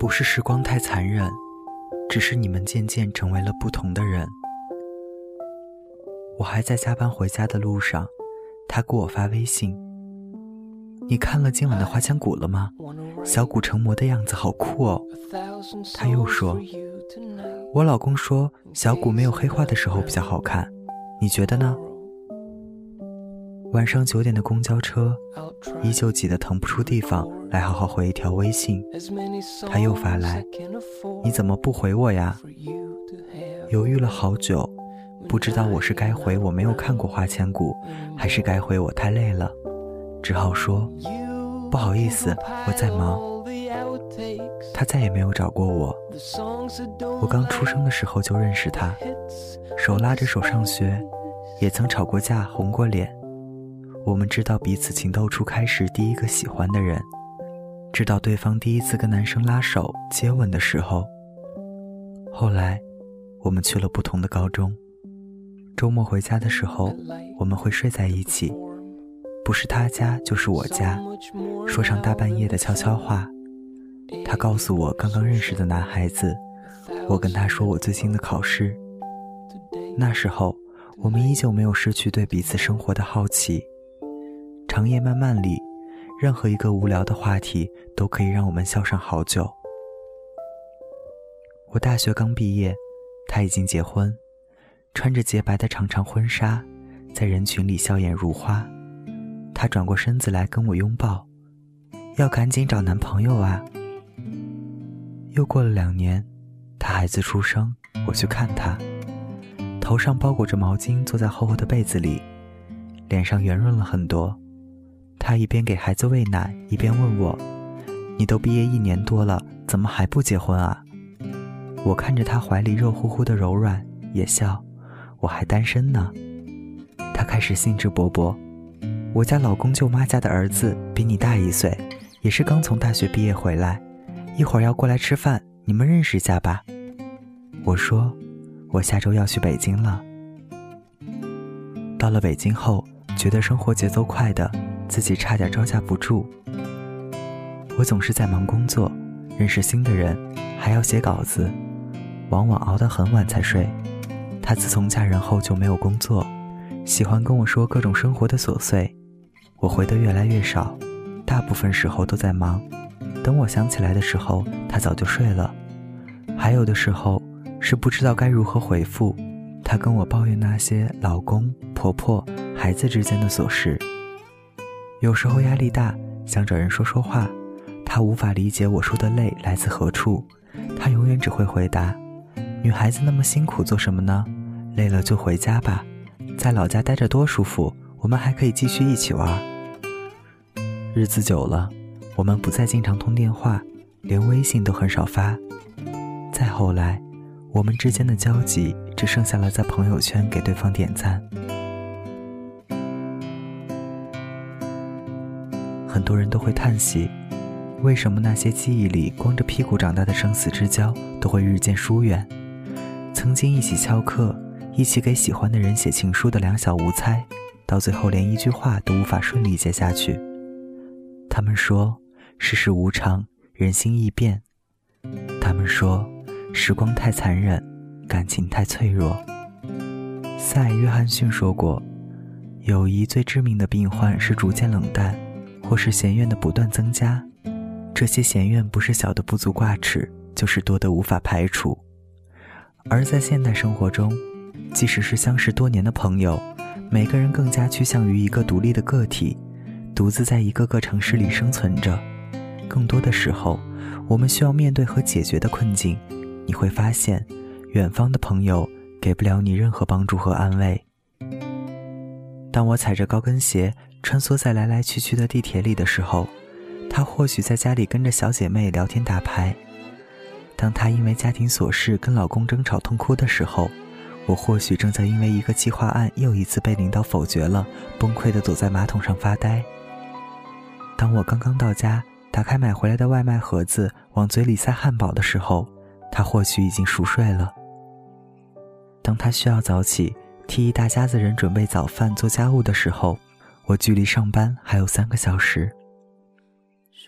不是时光太残忍，只是你们渐渐成为了不同的人。我还在加班回家的路上，他给我发微信：“你看了今晚的花千骨了吗？小骨成魔的样子好酷哦。”他又说：“我老公说小骨没有黑化的时候比较好看，你觉得呢？”晚上九点的公交车，依旧挤得腾不出地方来好好回一条微信。他又发来：“你怎么不回我呀？”犹豫了好久，不知道我是该回我没有看过《花千骨》，还是该回我太累了，只好说：“不好意思，我在忙。”他再也没有找过我。我刚出生的时候就认识他，手拉着手上学，也曾吵过架，红过脸。我们知道彼此情窦初开时第一个喜欢的人，知道对方第一次跟男生拉手接吻的时候。后来，我们去了不同的高中。周末回家的时候，我们会睡在一起，不是他家就是我家，说上大半夜的悄悄话。他告诉我刚刚认识的男孩子，我跟他说我最近的考试。那时候，我们依旧没有失去对彼此生活的好奇。长夜漫漫里，任何一个无聊的话题都可以让我们笑上好久。我大学刚毕业，他已经结婚，穿着洁白的长长婚纱，在人群里笑颜如花。他转过身子来跟我拥抱，要赶紧找男朋友啊！又过了两年，他孩子出生，我去看他，头上包裹着毛巾，坐在厚厚的被子里，脸上圆润了很多。他一边给孩子喂奶，一边问我：“你都毕业一年多了，怎么还不结婚啊？”我看着他怀里热乎乎的柔软，也笑：“我还单身呢。”他开始兴致勃勃：“我家老公舅妈家的儿子比你大一岁，也是刚从大学毕业回来，一会儿要过来吃饭，你们认识一下吧。”我说：“我下周要去北京了。”到了北京后，觉得生活节奏快的。自己差点招架不住。我总是在忙工作，认识新的人，还要写稿子，往往熬得很晚才睡。她自从嫁人后就没有工作，喜欢跟我说各种生活的琐碎。我回的越来越少，大部分时候都在忙。等我想起来的时候，她早就睡了。还有的时候是不知道该如何回复，她跟我抱怨那些老公、婆婆、孩子之间的琐事。有时候压力大，想找人说说话，他无法理解我说的累来自何处，他永远只会回答：“女孩子那么辛苦做什么呢？累了就回家吧，在老家待着多舒服，我们还可以继续一起玩。”日子久了，我们不再经常通电话，连微信都很少发。再后来，我们之间的交集只剩下了在朋友圈给对方点赞。很多人都会叹息，为什么那些记忆里光着屁股长大的生死之交都会日渐疏远？曾经一起翘课、一起给喜欢的人写情书的两小无猜，到最后连一句话都无法顺利接下去。他们说世事无常，人心易变。他们说时光太残忍，感情太脆弱。赛·约翰逊说过，友谊最致命的病患是逐渐冷淡。或是嫌怨的不断增加，这些嫌怨不是小的不足挂齿，就是多的无法排除。而在现代生活中，即使是相识多年的朋友，每个人更加趋向于一个独立的个体，独自在一个个城市里生存着。更多的时候，我们需要面对和解决的困境，你会发现，远方的朋友给不了你任何帮助和安慰。当我踩着高跟鞋。穿梭在来来去去的地铁里的时候，她或许在家里跟着小姐妹聊天打牌；当她因为家庭琐事跟老公争吵痛哭的时候，我或许正在因为一个计划案又一次被领导否决了，崩溃地躲在马桶上发呆。当我刚刚到家，打开买回来的外卖盒子，往嘴里塞汉堡的时候，她或许已经熟睡了。当她需要早起，替一大家子人准备早饭、做家务的时候，我距离上班还有三个小时。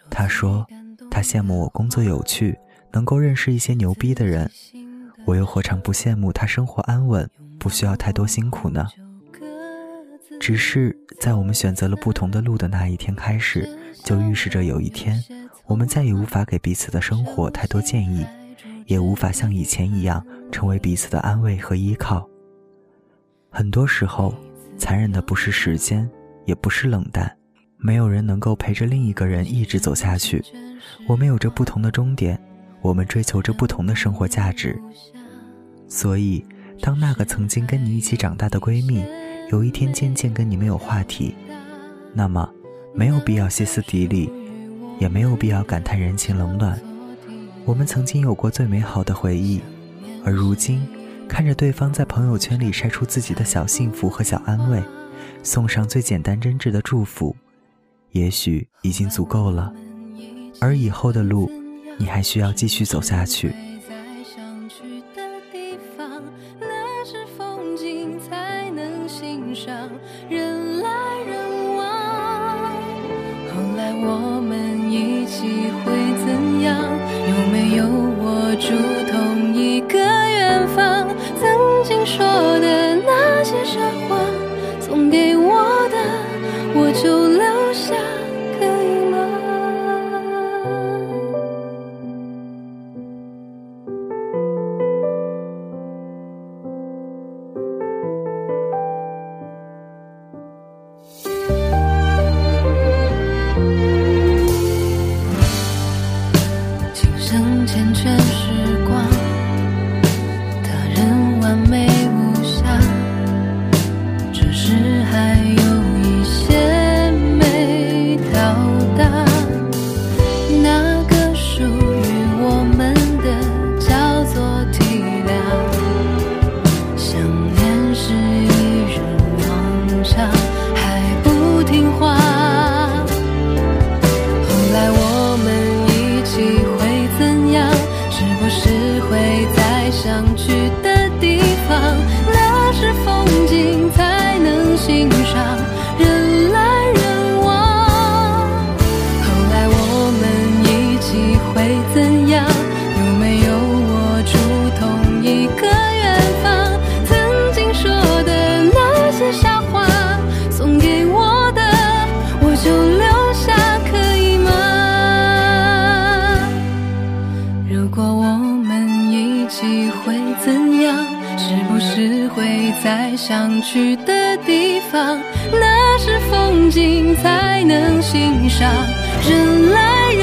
他说，他羡慕我工作有趣，能够认识一些牛逼的人，我又何尝不羡慕他生活安稳，不需要太多辛苦呢？只是在我们选择了不同的路的那一天开始，就预示着有一天，我们再也无法给彼此的生活太多建议，也无法像以前一样成为彼此的安慰和依靠。很多时候，残忍的不是时间，也不是冷淡，没有人能够陪着另一个人一直走下去。我们有着不同的终点，我们追求着不同的生活价值。所以，当那个曾经跟你一起长大的闺蜜，有一天渐渐跟你没有话题，那么没有必要歇斯底里，也没有必要感叹人情冷暖。我们曾经有过最美好的回忆，而如今看着对方在朋友圈里晒出自己的小幸福和小安慰，送上最简单真挚的祝福，也许已经足够了。而以后的路，你还需要继续走下去。下可以吗？今生缱绻。我们一起会怎样？是不是会在想去的地方？那是风景才能欣赏人来人